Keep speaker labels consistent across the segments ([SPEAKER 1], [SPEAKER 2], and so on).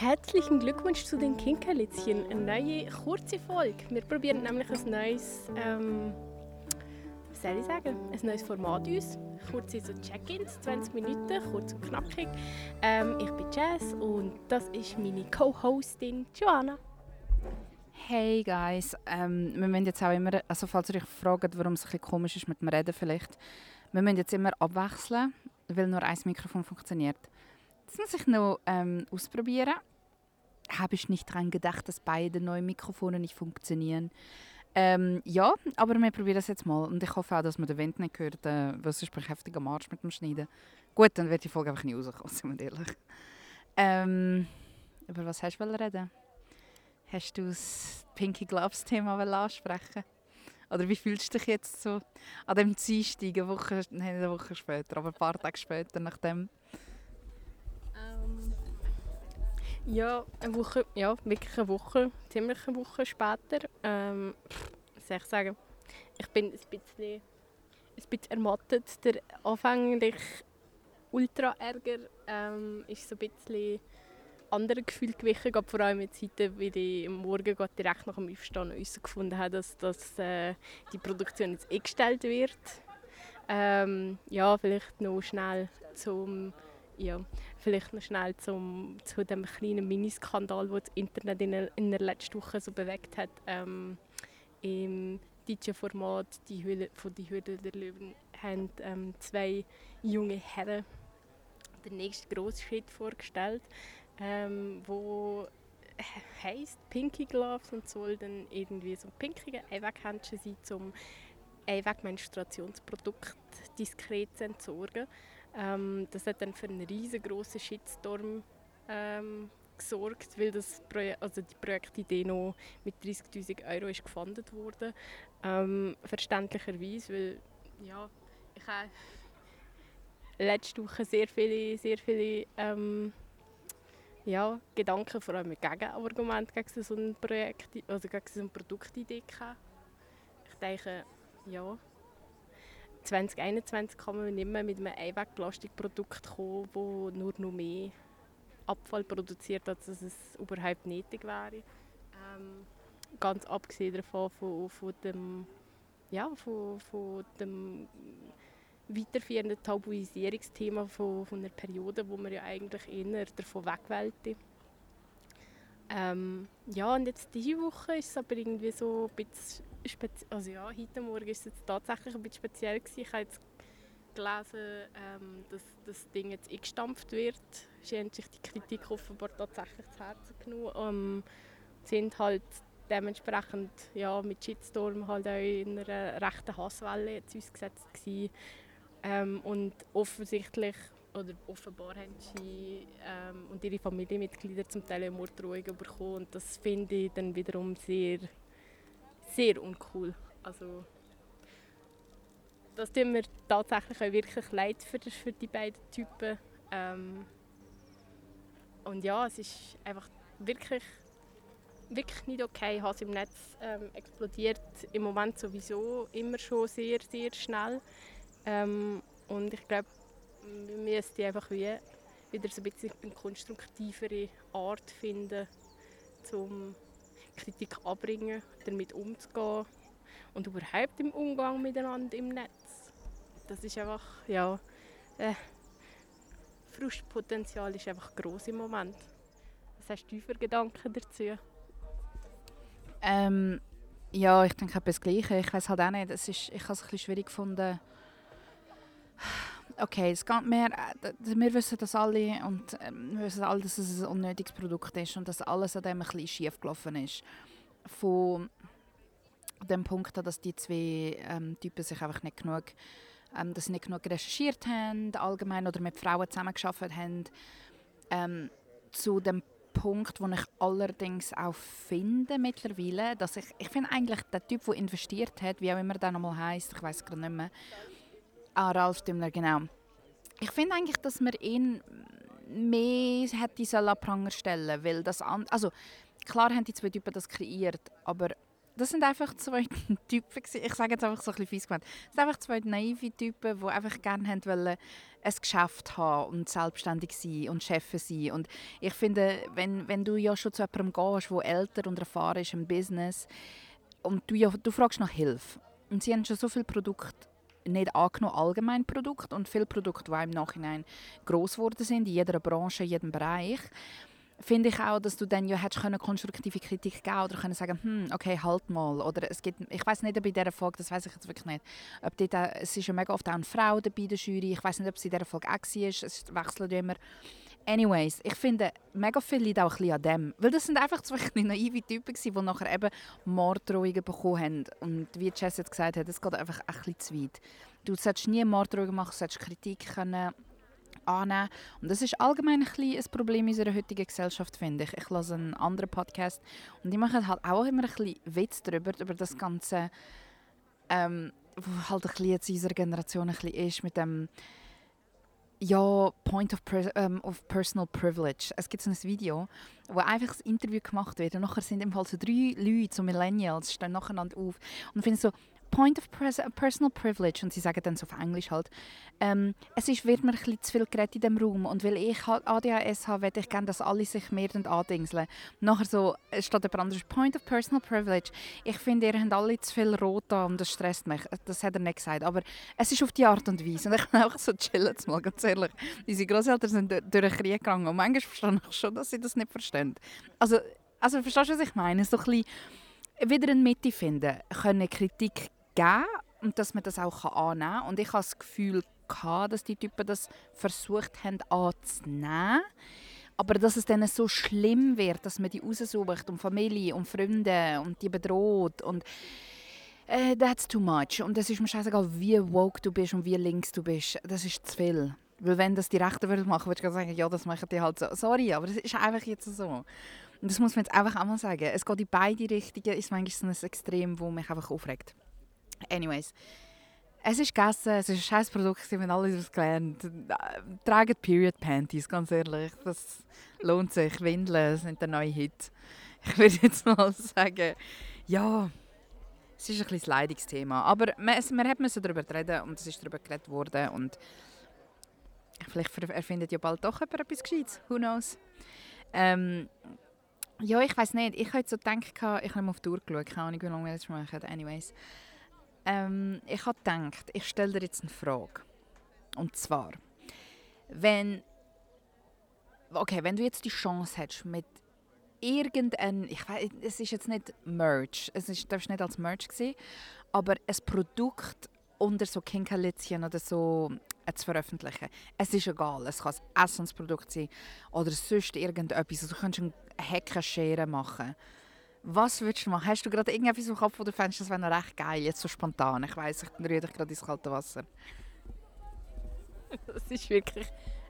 [SPEAKER 1] Herzlichen Glückwunsch zu den Kinkerlitzchen. Eine neue kurze Folge. Wir probieren nämlich ein neues, ähm, was soll ich sagen, ein neues Format aus. Kurze so Check-ins, 20 Minuten, kurz und knackig. Ähm, ich bin Jazz und das ist meine Co-Hostin Joanna.
[SPEAKER 2] Hey Guys, ähm, wir müssen jetzt auch immer, also falls ihr euch fragt, warum es ein bisschen komisch ist mit dem Reden vielleicht, wir müssen jetzt immer abwechseln, weil nur ein Mikrofon funktioniert. Das muss ich noch ähm, ausprobieren. Habe ich nicht daran gedacht, dass beide neuen Mikrofone nicht funktionieren. Ähm, ja, aber wir probieren das jetzt mal. Und ich hoffe auch, dass man den Wind nicht hört, äh, weil sonst bin ich heftig am Arsch mit dem Schneiden. Gut, dann wird die Folge einfach nicht rauskommen, sind wir ehrlich. Ähm, über was hast du reden? Hast du das Pinky Gloves Thema ansprechen Oder wie fühlst du dich jetzt so an dem Dienstag, eine Woche, nein, eine Woche später, aber ein paar Tage später nachdem?
[SPEAKER 1] Ja, eine Woche, ja, wirklich eine Woche, ziemlich eine Woche später. Ähm, was soll ich sagen? Ich bin ein bisschen, ein bisschen ermattet. Der anfänglich Ultra-Ärger ähm, ist so ein bisschen andere Gefühl gewichen, gerade vor allem jetzt heute, weil ich am Morgen direkt nach dem Aufstehen herausgefunden habe, dass, dass äh, die Produktion jetzt eingestellt wird. Ähm, ja, vielleicht noch schnell zum ja, vielleicht noch schnell zum, zu dem kleinen Miniskandal, den das Internet in der, in der letzten Woche so bewegt hat. Ähm, Im DJ-Format «Die Höhle von «Die Höhle der Löwen» haben ähm, zwei junge Herren den nächsten grossen Schritt vorgestellt, ähm, wo heisst Pinky Gloves und soll dann irgendwie so ein pinkiger Einweghändchen sein, um Einweg-Menstruationsprodukt diskret zu entsorgen. Ähm, das hat dann für einen riesengroßen Shitstorm ähm, gesorgt, weil das Projek also die Projektidee noch mit 30'000 Euro ist gefundet wurde. Ähm, verständlicherweise, weil ja, ich habe letzte Woche sehr viele, sehr viele ähm, ja, Gedanken, vor allem Gegenargumente gegen so ein Projekt, also gegen so eine Produktidee gehabt. Ich denke, ja, 2021 kann man nicht mehr mit einem Einwegplastikprodukt kommen, das nur noch mehr Abfall produziert, als es überhaupt nötig wäre. Ähm, ganz abgesehen davon von, von dem, ja, von, von dem weiterführenden Tabuisierungsthema von, von einer Periode, wo man ja eigentlich eher davon wegwählte. Ähm, ja, und jetzt diese Woche ist es aber irgendwie so ein bisschen also ja, heute Morgen war es jetzt tatsächlich ein bisschen speziell. Gewesen. Ich habe jetzt gelesen, ähm, dass das Ding jetzt eingestampft wird. Sie haben sich die Kritik offenbar tatsächlich zu Herzen genommen. Ähm, sind halt dementsprechend ja, mit Shitstorm halt auch in einer rechten Hasswelle jetzt ausgesetzt gewesen. Ähm, und offensichtlich oder offenbar haben sie ähm, und ihre Familienmitglieder zum Teil Morddrohungen bekommen und das finde ich dann wiederum sehr sehr uncool. Also, das tut mir tatsächlich auch wirklich leid für, für die beiden Typen. Ähm, und ja, es ist einfach wirklich, wirklich nicht okay. Hass im Netz ähm, explodiert im Moment sowieso immer schon sehr, sehr schnell. Ähm, und ich glaube, wir müssen einfach wie wieder so ein bisschen eine konstruktivere Art finden, um Kritik abbringen, damit umzugehen und überhaupt im Umgang miteinander im Netz. Das ist einfach, ja, äh, Frustpotenzial ist einfach groß im Moment. Was hast du für Gedanken dazu?
[SPEAKER 2] Ähm, ja, ich denke etwas Gleiche. Ich weiß halt auch nicht, es ist, ich habe es ein bisschen schwierig gefunden. Okay, es geht mehr, äh, wir wissen das alle und ähm, wir wissen alle, dass es ein unnötiges Produkt ist und dass alles an dem ein schief gelaufen ist. Von dem Punkt an, dass die zwei ähm, Typen sich einfach nicht genug, ähm, dass sie nicht genug recherchiert haben, allgemein oder mit Frauen zusammengearbeitet haben, ähm, zu dem Punkt, wo ich allerdings auch finde mittlerweile, dass ich, ich finde eigentlich der Typ, der investiert hat, wie auch immer der nochmal heißt, ich weiß gerade nicht mehr, Ah, Ralf Dümmler, genau. Ich finde eigentlich, dass man ihn mehr hätte an Pranger stellen weil das also klar haben die zwei Typen das kreiert, aber das sind einfach zwei Typen, ich sage jetzt einfach so ein bisschen fies gemeint, das sind einfach zwei naive Typen, die einfach gerne wollen, ein Geschäft haben und selbstständig sein und Chef sein. Und ich finde, wenn, wenn du ja schon zu jemandem gehst, der älter und erfahren ist im Business und du, ja, du fragst nach Hilfe und sie haben schon so viele Produkte nicht angenommen, allgemein Produkte und viele Produkte, die im Nachhinein gross geworden sind, in jeder Branche, in jedem Bereich finde ich auch, dass du dann ja hättest können konstruktive Kritik geben oder können sagen, hm, okay, halt mal. Oder es gibt, ich weiß nicht, ob in dieser Folge, das weiß ich jetzt wirklich nicht, ob dort, es ist ja mega oft auch eine Frau dabei der Jury, ich weiß nicht, ob es in dieser Folge auch war, es wechselt immer. Anyways, ich finde, mega viel liegt auch ein bisschen an dem. Weil das sind einfach zwei naive Typen, die nachher eben Morddrohungen bekommen haben. Und wie Jess jetzt gesagt hat, es geht einfach ein bisschen zu weit. Du solltest nie Morddrohungen machen, du solltest Kritik können annehmen. Und das ist allgemein ein, ein Problem in unserer heutigen Gesellschaft, finde ich. Ich höre einen anderen Podcast und die machen halt auch immer ein bisschen Witz darüber, über das Ganze, ähm, wo halt ein bisschen jetzt in unserer Generation ein bisschen ist, mit dem ja, Point of, um, ähm, of Personal Privilege. Es gibt so ein Video, wo einfach das Interview gemacht wird und nachher sind im Fall so drei Leute, so Millennials, stehen nacheinander auf und finden so, Point of Personal Privilege, und sie sagen dann so auf Englisch halt, ähm, es ist, wird mir ein bisschen zu viel geredet in diesem Raum und weil ich halt ADHS habe, möchte ich gerne, dass alle sich mehr andingseln. Nachher so, statt jemand anderes, Point of Personal Privilege, ich finde, ihr habt alle zu viel Rot an und das stresst mich. Das hat er nicht gesagt, aber es ist auf die Art und Weise. Und ich bin auch so chillen, mal ganz ehrlich. Unsere Großeltern sind durch den Krieg gegangen und manchmal verstehe ich schon, dass sie das nicht verstehen. Also, also verstehst du, was ich meine? So ein bisschen wieder eine Mitte finden, können Kritik geben und dass man das auch annehmen kann. Und ich habe das Gefühl, gehabt, dass die Typen das versucht haben anzunehmen. Aber dass es dann so schlimm wird, dass man die raussucht und Familie und Freunde und die bedroht und äh, that's too much. Und es ist mir scheißegal, wie woke du bist und wie links du bist. Das ist zu viel. Weil wenn das die Rechten würden machen, würde ich sagen, ja, das machen die halt so. Sorry, aber das ist einfach jetzt so. Und das muss man jetzt einfach einmal sagen. Es geht in beide Richtungen, ist manchmal so ein Extrem, das mich einfach aufregt. Anyways. Es ist gegessen, es ist ein scheiß Produkt, wir haben alle das gelernt. Tragen Period Panties, ganz ehrlich. Das lohnt sich. Windeln sind der neue Hit. Ich würde jetzt mal sagen, ja, es ist ein bisschen ein Leidungsthema. Aber man, man hat darüber reden und es ist darüber geredet worden. Und vielleicht erfindet ja bald doch jemand etwas Gescheites. Who knows? Ähm, ja, ich weiß nicht. Ich habe so gedacht, ich habe mal auf die Uhr geschaut, keine Ahnung, wie lange wir das machen. Anyways. Ähm, ich habe gedacht, ich stelle dir jetzt eine Frage. Und zwar, wenn, okay, wenn du jetzt die Chance hättest, mit irgendein, ich weiß, es ist jetzt nicht Merch, es ist, darfst nicht als Merch sehen, aber ein Produkt unter so Kinkerlitzchen oder so äh, zu veröffentlichen. Es ist egal, es kann ein Essensprodukt sein oder sonst irgendetwas. Also du kannst eine Heckenschere machen was würdest du machen? Hast du gerade irgendetwas im Kopf, wo du fändest, das wäre noch recht geil, jetzt so spontan? Ich weiss, ich rühre dich gerade ins kalte Wasser.
[SPEAKER 1] Das ist wirklich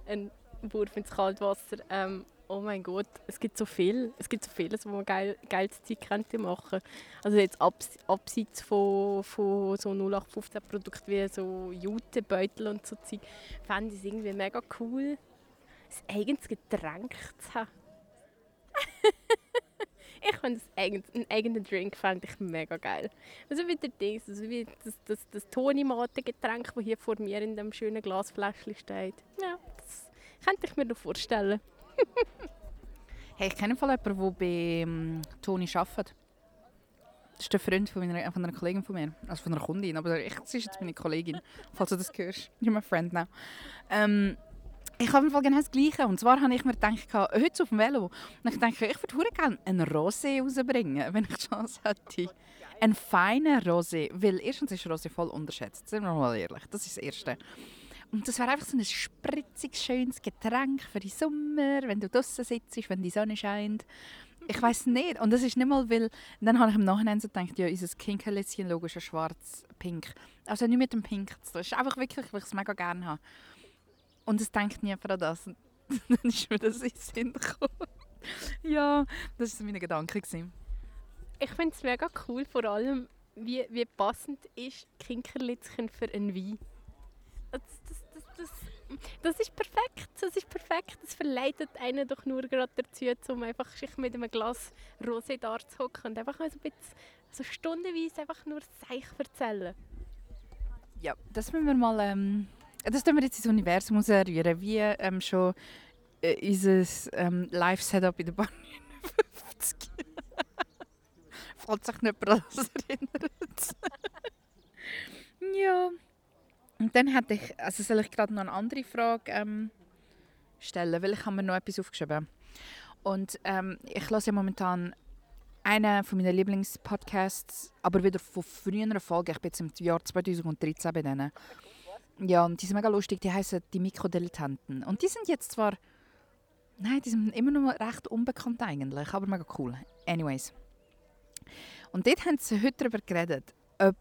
[SPEAKER 1] ein Wurf ins kalte Wasser. Ähm, oh mein Gott, es gibt so viel. Es gibt so vieles, wo man geil, geiles Zeug könnte machen Also jetzt abs abseits von, von so 0815 Produkten wie so Jutebeutel und so Zeug, fände ich es irgendwie mega cool, ein eigenes Getränk zu haben. Ich finde einen eigenen Drink fände ich mega geil. Also wie der Dings, also wie das, das, das Toni-Mate-Getränk, das hier vor mir in dem schönen Glasfläschchen steht. Ja, das könnte ich mir noch vorstellen.
[SPEAKER 2] hey, ich kenne jemanden, der bei um, Toni arbeitet. Das ist der Freund von, meiner, von einer Kollegin von mir. Also von einer Kundin, aber ich, sie ist jetzt meine Kollegin, falls du das hörst. You're my friend now. Ähm, ich habe genau das Gleiche. Und zwar habe ich mir gedacht, heute auf dem Velo, und ich denke, ich würde gerne einen Rosé rausbringen, wenn ich die Chance hätte. Einen feinen Rosé, weil erstens ist Rosé voll unterschätzt, sind wir mal ehrlich, das ist das Erste. Und das wäre einfach so ein spritziges, schönes Getränk für den Sommer, wenn du draußen sitzt, wenn die Sonne scheint. Ich weiß nicht. Und das ist nicht mal, weil... Dann habe ich im Nachhinein so gedacht, ja, unser Kinkerlitzchen-Logo ist schwarz-pink. Also nicht mit dem Pink zu tun. Es ist einfach wirklich, weil ich es mega gerne habe. Und es denkt niemand an das. dann ist mir das in den Sinn gekommen. ja, das war meine Gedanke.
[SPEAKER 1] Ich finde es mega cool, vor allem, wie, wie passend ist Kinkerlitzchen für einen Wein. Das, das, das, das, das ist perfekt, das ist perfekt. Das verleitet einen doch nur gerade dazu, um einfach sich mit einem Glas Rosé da zu hocken und einfach mal so ein bisschen, so stundenweise einfach nur Seich erzählen.
[SPEAKER 2] Ja, das müssen wir mal, ähm, das tun wir jetzt ins Universum ausrühren, wie ähm, schon äh, unser ähm, Live-Setup in der Bahn 50. Falls sich nicht das erinnert. ja. Und dann hätte ich, also soll ich gerade noch eine andere Frage ähm, stellen, weil ich habe mir noch etwas aufgeschrieben. Und ähm, ich lasse ja momentan einen von meinen Lieblingspodcasts, aber wieder von früheren Folgen. Ich bin jetzt im Jahr 2013 bei denen. Ja, und die sind mega lustig. Die heißen die Mikrodilettanten. Und die sind jetzt zwar, nein, die sind immer noch recht unbekannt eigentlich, aber mega cool. Anyways. Und dort haben sie heute darüber geredet, ob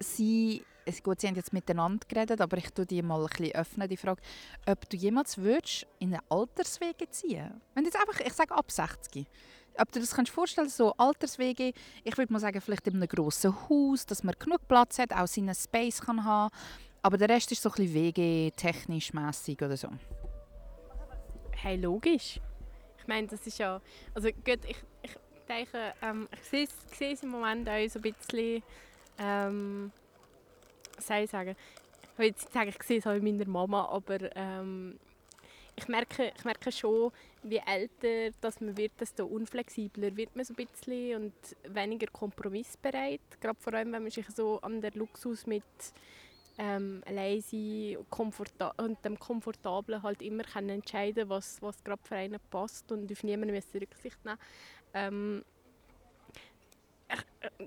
[SPEAKER 2] sie gut, sie haben jetzt miteinander geredet, aber ich tue die mal ein bisschen öffnen, die Frage, ob du jemals würdest in eine Alterswege ziehen Wenn jetzt einfach, ich sage ab 60, ob du das kannst vorstellen, so Alterswege, ich würde mal sagen, vielleicht in einem grossen Haus, dass man genug Platz hat, auch seinen Space kann haben, aber der Rest ist so ein bisschen wege technisch mäßig oder so.
[SPEAKER 1] Hey, logisch. Ich meine, das ist ja, also gut, ich, ich denke, ähm, ich sehe es, sehe es im Moment auch so ein bisschen, ähm, soll ich sagen, ich will jetzt sagen, ich sehe es auch in meiner Mama, aber ähm, ich, merke, ich merke schon, wie älter dass man wird, desto unflexibler wird man so ein bisschen und weniger kompromissbereit. Gerade vor allem, wenn man sich so an der Luxus mit ähm, allein sein und dem Komfortablen halt immer kann entscheiden was, was gerade für einen passt und auf niemanden müssen Rücksicht nehmen. Ähm, äh,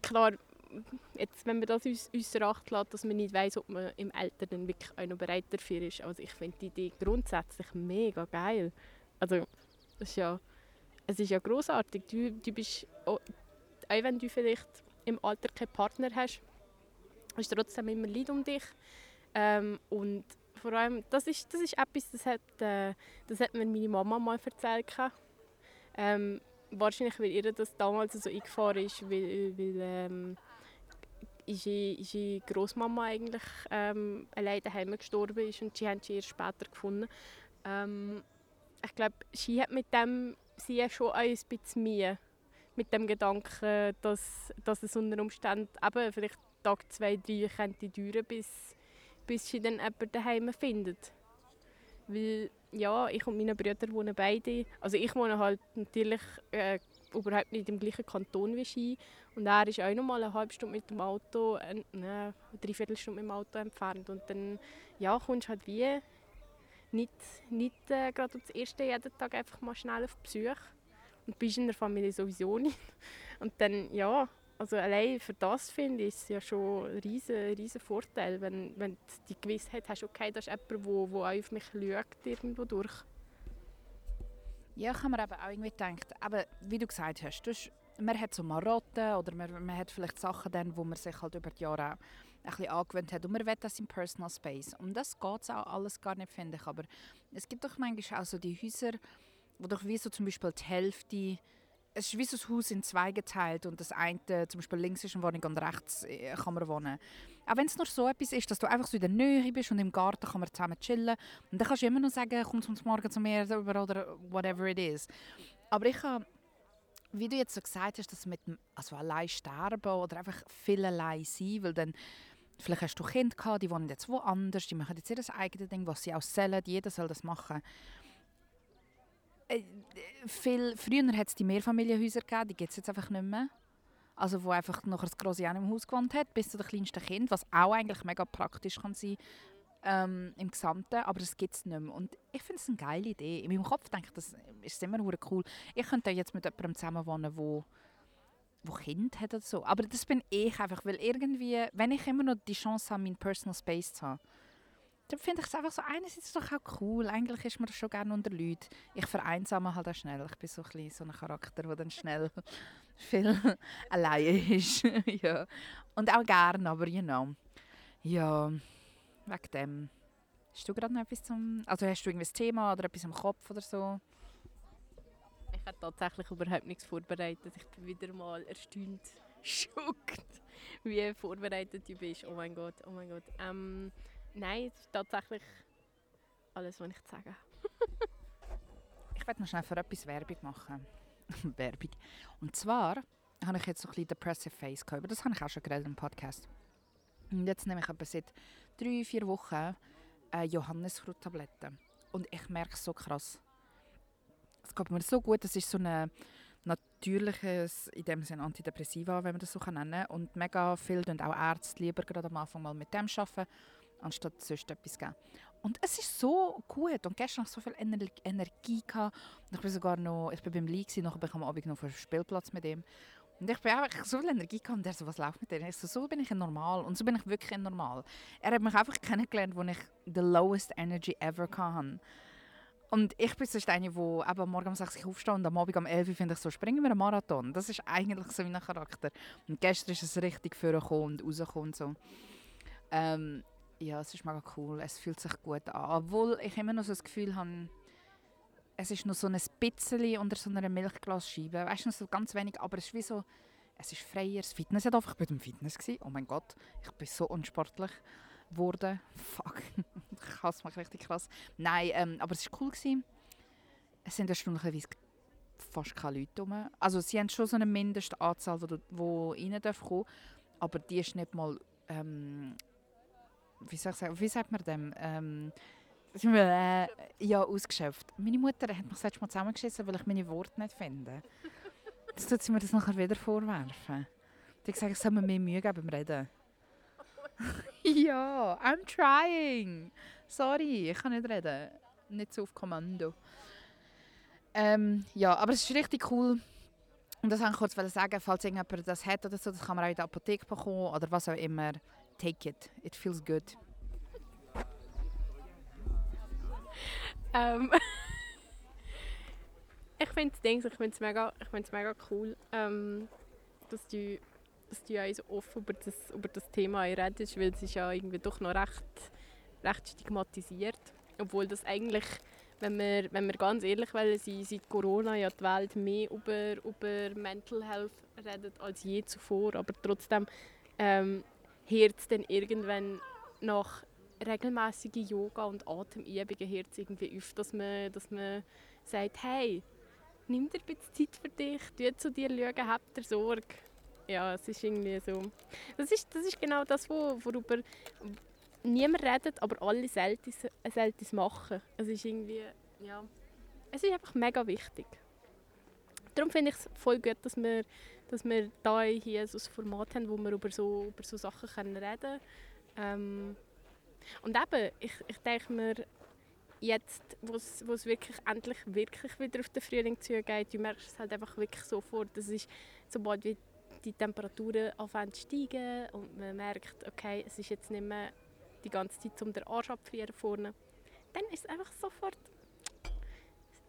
[SPEAKER 1] klar, jetzt, wenn man das uns, Acht lässt, dass man nicht weiß, ob man im Alter dann wirklich auch noch bereit dafür ist. Also ich finde die Idee grundsätzlich mega geil. Also das ist ja, es ist ja großartig. Du, du bist, auch, auch wenn du vielleicht im Alter keinen Partner hast, ist trotzdem immer Leid um dich. Ähm, und vor allem, das ist, das ist etwas, das hat, äh, das hat mir meine Mama mal erzählt. Ähm, wahrscheinlich, weil ihr das damals so eingefahren ist, weil, weil ähm, ihre, Großmama eigentlich ähm, allein daheim gestorben ist und sie haben sie erst später gefunden. Ähm, ich glaube, sie hat mit dem sie schon ein bisschen Mühe mit dem Gedanken, dass, dass es unter Umständen eben vielleicht Tag zwei, drei könnte dauern, bis, bis sie dann jemanden daheim findet. Weil ja, ich und meine Brüder wohnen beide, also ich wohne halt natürlich äh, überhaupt nicht im gleichen Kanton wie sie. Und er ist auch noch mal eine halbe Stunde mit dem Auto, äh, ne, eine Dreiviertelstunde mit dem Auto entfernt. Und dann ja, kommst halt wie nicht, nicht äh, gerade als Erste jeden Tag einfach mal schnell auf Besuch. Und bist in der Familie sowieso nicht. Und dann, ja, also allein für das finde ich es ja schon ein riesen, riesen Vorteil, wenn, wenn du die Gewissheit hast, okay, das ist jemand, der wo, wo auf mich schaut, irgendwo durch.
[SPEAKER 2] Ja, ich habe mir eben auch irgendwie gedacht, aber wie du gesagt hast, du hast, man hat so Marotten oder man, man hat vielleicht Sachen, dann, wo man sich halt über die Jahre ein bisschen angewöhnt hat und man will das im Personal Space. Und das geht es auch alles gar nicht, finde ich. Aber es gibt doch manchmal auch so die Häuser, wo doch wie so zum Beispiel die Hälfte es ist wie ein Haus in zwei geteilt und das eine, zum Beispiel links ist eine Wohnung und rechts äh, kann man wohnen. Auch wenn es nur so etwas ist, dass du einfach so in der Nähe bist und im Garten kann man zusammen chillen und dann kannst du immer noch sagen, komm zum Morgen zu mir oder whatever it is. Aber ich habe, wie du jetzt so gesagt hast, dass mit also allein sterben oder einfach viel allein sein, weil dann Vielleicht hast du Kinder gehabt, die wohnen jetzt woanders, die machen jetzt ihr eigenes Ding, was sie auch sollen, jeder soll das machen. Äh, viel, früher hat es die Mehrfamilienhäuser gegeben, die gibt es jetzt einfach nicht mehr. Also wo einfach noch das große im Haus gewohnt hat, bis zu den kleinsten Kind, was auch eigentlich mega praktisch kann sein ähm, im Gesamten, aber das gibt es nicht mehr. Und ich finde es eine geile Idee. In meinem Kopf denke ich, das ist immer cool. Ich könnte jetzt mit jemandem zusammen wohnen, wo wo Kind hat oder so. Aber das bin ich einfach, weil irgendwie, wenn ich immer noch die Chance habe, meinen Personal Space zu haben, dann finde ich es einfach so, einerseits doch auch cool, eigentlich ist man schon gerne unter Leuten. Ich vereinsame halt auch schnell, ich bin so ein, so ein Charakter, der dann schnell viel alleine ist. ja. Und auch gerne, aber you know. Ja, wegen dem. Hast du gerade noch etwas zum... Also hast du irgendwas Thema oder etwas im Kopf oder so?
[SPEAKER 1] Ich habe tatsächlich überhaupt nichts vorbereitet. Ich bin wieder mal erstaunt, schockt, wie vorbereitet du bist. Oh mein Gott, oh mein Gott. Ähm, Nein, tatsächlich alles, was ich zu sagen
[SPEAKER 2] Ich werde noch schnell für etwas Werbung machen. Werbung. Und zwar habe ich jetzt so ein bisschen Depressive Face gehabt. Über das habe ich auch schon geredet im Podcast. Und jetzt nehme ich etwa seit drei, vier Wochen äh, Johannisfruchttabletten. Und ich merke es so krass. Es geht mir so gut. Es ist so ein natürliches, in dem Sinne Antidepressiva, wenn man das so nennen kann. Und mega viel und auch Ärzte lieber gerade am Anfang mal mit dem arbeiten, anstatt sonst etwas geben. Und es ist so gut. Und gestern hatte ich so viel Ener Energie. Und ich bin sogar noch, ich bin beim Lee, gewesen, nachher bin ich am Abend noch auf dem Spielplatz mit ihm. Und ich bin einfach so viel Energie gehabt und er so, was läuft mit dir? Ich so, so bin ich normal. Und so bin ich wirklich normal. Er hat mich einfach kennengelernt, wo ich the lowest energy ever hatte. Und ich bin sonst eine, die eben morgen um 6 Uhr aufsteht und am Abend um 11 Uhr finde ich so, springen wir einen Marathon. Das ist eigentlich so mein Charakter. Und gestern ist es richtig vorgekommen und rausgekommen und so. Ähm, ja, es ist mega cool. Es fühlt sich gut an. Obwohl ich immer noch so das Gefühl habe, es ist noch so ein bisschen unter so einer Milchglasscheibe. Weißt du, so ganz wenig, aber es ist wie so, es ist freier. Das Fitness hat einfach, ich war im Fitness. Gewesen. Oh mein Gott, ich bin so unsportlich geworden. Fuck, ich hasse mich richtig krass. Nein, ähm, aber es war cool. Gewesen. Es sind erstaunlicherweise fast keine Leute rum. Also sie haben schon so eine Mindestanzahl, die, rein dürfen aber die ist nicht mal, ähm, wie, soll ich sagen, wie sagt man dem, ähm, äh, ja, ausgeschöpft. Meine Mutter hat mich das letzte Mal zusammengeschissen, weil ich meine Worte nicht finde. Jetzt tut sie mir das nachher wieder vorwerfen. Die hat gesagt, ich soll mir mehr Mühe geben beim Reden. ja, I'm trying. Sorry, ich kann nicht reden. Nicht so auf Kommando. Ähm, ja, aber es ist richtig cool. Und das wollte ich kurz sagen, falls irgendjemand das hat oder so, das kann man auch in der Apotheke bekommen oder was auch immer. Take it. It feels good.
[SPEAKER 1] Ähm, ich finde es ich finde mega, mega cool, ähm, dass du, dass du so offen über das, über das Thema redest, weil es ist ja irgendwie doch noch recht, recht stigmatisiert, obwohl das eigentlich wenn wir, wenn wir ganz ehrlich wollen, seit Corona ja die Welt mehr über, über Mental Health redet als je zuvor, aber trotzdem ähm, hört es dann irgendwann nach regelmäßige Yoga- und Atemübungen hört irgendwie auf, dass man, dass man sagt, hey, nimm dir ein bisschen Zeit für dich, tu zu dir schauen, hab dir Sorge. Ja, es ist irgendwie so. Das ist, das ist genau das, worüber niemand redet, aber alle selten, es machen. Es ist irgendwie, ja, es ist einfach mega wichtig. Darum finde ich es voll gut, dass wir, dass wir da hier so ein Format haben, wo wir über so, über so Sachen können reden können. Ähm, und eben, ich, ich denke mir, jetzt, wo es wirklich endlich wirklich wieder auf den Frühling zugeht, du merkst es halt einfach wirklich sofort. Das ist, sobald wie die Temperaturen anfangen zu steigen und man merkt, okay, es ist jetzt nicht mehr die ganze Zeit um den Arsch abfrieren vorne, dann ist es einfach sofort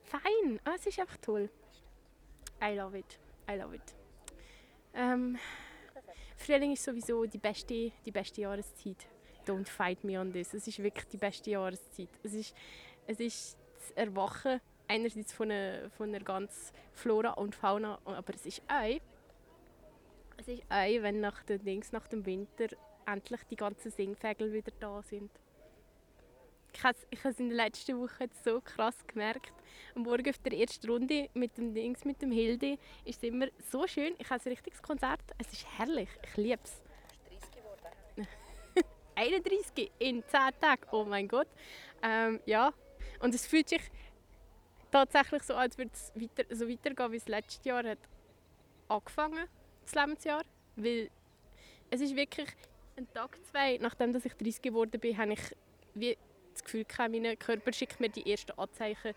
[SPEAKER 1] fein. Ah, es ist einfach toll. I love it. I love it. Ähm, Frühling ist sowieso die beste, die beste Jahreszeit don't fight me on this. Es ist wirklich die beste Jahreszeit. Es ist, es ist das Erwachen einerseits von einer, von einer ganz Flora und Fauna, aber es ist auch, es ist auch, wenn nach, den Dings, nach dem Winter endlich die ganzen Singvögel wieder da sind. Ich habe es in den letzten Wochen so krass gemerkt. Am Morgen auf der ersten Runde mit dem Dings, mit dem Hilde, ist es immer so schön. Ich habe ein richtiges Konzert. Es ist herrlich. Ich liebe es. 31 in 10 Tagen. Oh mein Gott. Ähm, ja, und es fühlt sich tatsächlich so, als würde es weiter, so weitergehen, wie es letztes Jahr hat angefangen, das Lebensjahr. Weil es ist wirklich ein Tag, zwei, nachdem dass ich 30 geworden bin, habe ich wie das Gefühl gehabt, mein Körper schickt mir die ersten Anzeichen,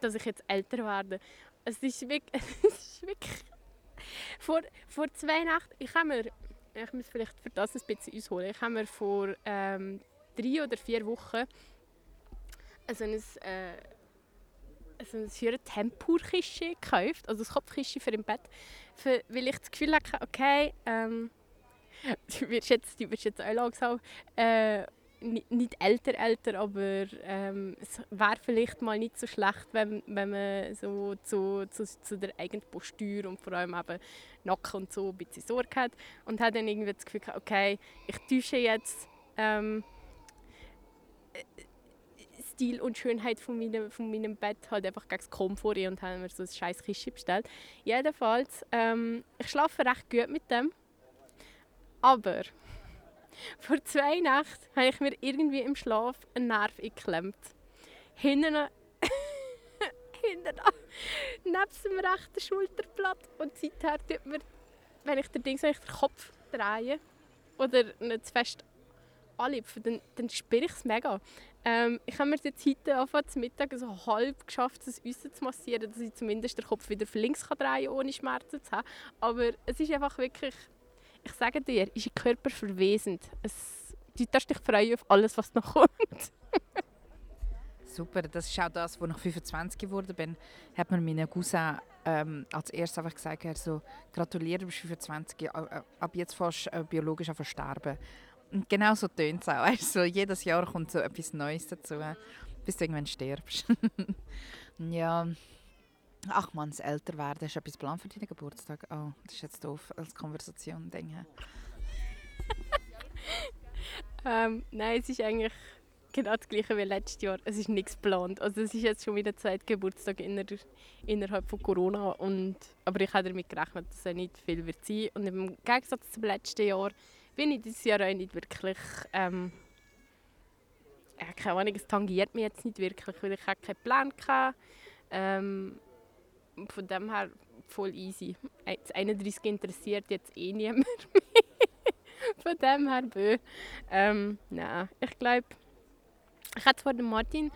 [SPEAKER 1] dass ich jetzt älter werde. Es ist wirklich, es ist wirklich vor, vor zwei Nächten, ich habe mir ich muss vielleicht für das ein bisschen ausholen. Ich habe mir vor ähm, drei oder vier Wochen also ein, äh, also ein Tempurkische gekauft, also das Kopfkische für im Bett, für, weil ich das Gefühl hatte, okay, ähm, du wirst jetzt, du wirst jetzt auch langsam äh, nicht älter, älter, aber ähm, es wäre vielleicht mal nicht so schlecht, wenn, wenn man so zu, zu, zu der eigenen Postur und vor allem eben Nacken und so ein bisschen Sorge hat. Und hat dann irgendwie das Gefühl, okay, ich täusche jetzt ähm, Stil und Schönheit von meinem, von meinem Bett halt einfach gegen das Komfort und haben mir so ein scheiß Kiste bestellt. Jedenfalls, ähm, ich schlafe recht gut mit dem. Aber vor zwei Nächten habe ich mir irgendwie im Schlaf einen Nerv geklemmt. Hinten, hinten neben dem rechten Schulterblatt. Und seither tut mir, wenn ich den, Ding, ich den Kopf drehe oder nicht zu fest anlipfen, dann, dann spüre ich es mega. Ähm, ich habe mir jetzt heute Anfang zum Mittag so halb geschafft, das Äußern zu massieren, dass ich zumindest den Kopf wieder links drehen kann, ohne Schmerzen zu haben. Aber es ist einfach wirklich, ich sage dir, ist ein Körper verwesend. Es, du darfst dich freuen auf alles, was noch kommt.
[SPEAKER 2] Super, das ist auch das, wo ich 25 geworden bin, hat mir meine Cousin ähm, als erstes einfach gesagt, er so, gratuliere, du bist 25, ab jetzt fast äh, biologisch an versterben. Und genau so tönt es auch. Also, jedes Jahr kommt so etwas Neues dazu, bis du irgendwann stirbst. ja. Ach man, das Älterwerden. Hast du etwas Plan für deinen Geburtstag? Oh, das ist jetzt doof als Konversation, denke
[SPEAKER 1] ähm, Nein, es ist eigentlich genau das gleiche wie letztes Jahr. Es ist nichts geplant. Also es ist jetzt schon wieder zweiter Geburtstag inner, innerhalb von Corona. Und, aber ich habe damit gerechnet, dass es nicht viel wird sein. Und im Gegensatz zum letzten Jahr bin ich dieses Jahr auch nicht wirklich... Ähm, keine Ahnung, es tangiert mich jetzt nicht wirklich, weil ich keinen Plan hatte. Ähm, von dem her voll easy. Das 31 interessiert jetzt eh niemand mehr. von dem her bö. Ähm, nein, ich glaube, ich habe zwar dem Martin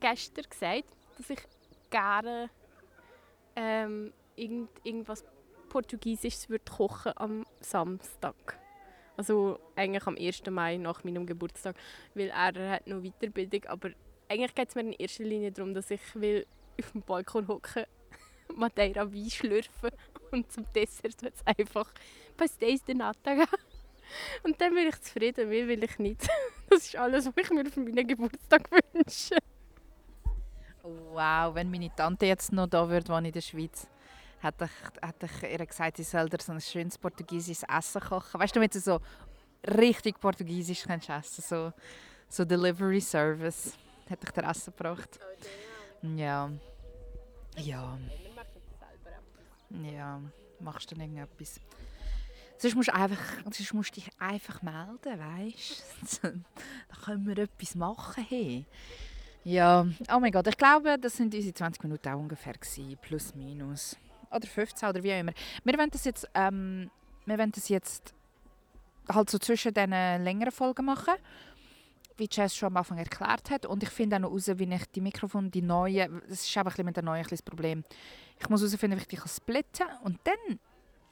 [SPEAKER 1] gestern gesagt, dass ich gerne ähm, irgend, irgendwas Portugiesisches würde kochen am Samstag. Also eigentlich am 1. Mai nach meinem Geburtstag, weil er hat noch Weiterbildung, aber eigentlich geht es mir in erster Linie darum, dass ich will auf dem Balkon hocken, Madeira Wein schlürfen und zum Dessert jetzt einfach Pastéis de Nata geben. Und dann bin ich zufrieden, mehr will ich nicht. Das ist alles, was ich mir für meinen Geburtstag wünsche.
[SPEAKER 2] Wow, wenn meine Tante jetzt noch da wäre, wohne in der Schweiz, hätte ich, hätte ich ihr gesagt, sie soll dir so ein schönes portugiesisches Essen kochen. Weißt du, wenn du so richtig portugiesisch kannst essen so so Delivery Service, hätte ich dir Essen gebracht. Ja. Ja. Ja, machst du dann irgendetwas? Sonst musst du, einfach, sonst musst dich einfach melden, weißt du? Dann können wir etwas machen. Hey. Ja, oh mein Gott, ich glaube, das sind unsere 20 Minuten auch ungefähr gewesen, plus minus. Oder 15 oder wie auch immer. Wir wollen das jetzt, ähm, wir wollen das jetzt halt so zwischen diesen längeren Folgen machen, wie Jess schon am Anfang erklärt hat. Und ich finde auch noch heraus, wie ich die Mikrofone, die neuen, das ist einfach mit den neuen ein Problem. Ich muss herausfinden, wie ich die splitten kann. Und dann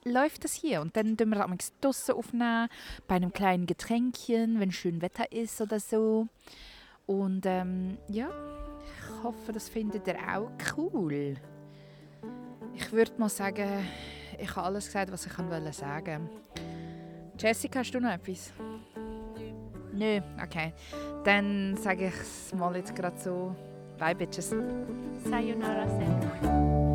[SPEAKER 2] läuft das hier. Und dann tun wir das draussen aufnehmen, bei einem kleinen Getränkchen, wenn schön Wetter ist oder so. Und ähm, ja, ich hoffe, das findet ihr auch cool. Ich würde mal sagen, ich habe alles gesagt, was ich wollte sagen. Jessica, hast du noch etwas? Nö, okay. Dann sage ich es mal jetzt gerade so. Bye, Bitches.
[SPEAKER 1] Sayonara, Sen.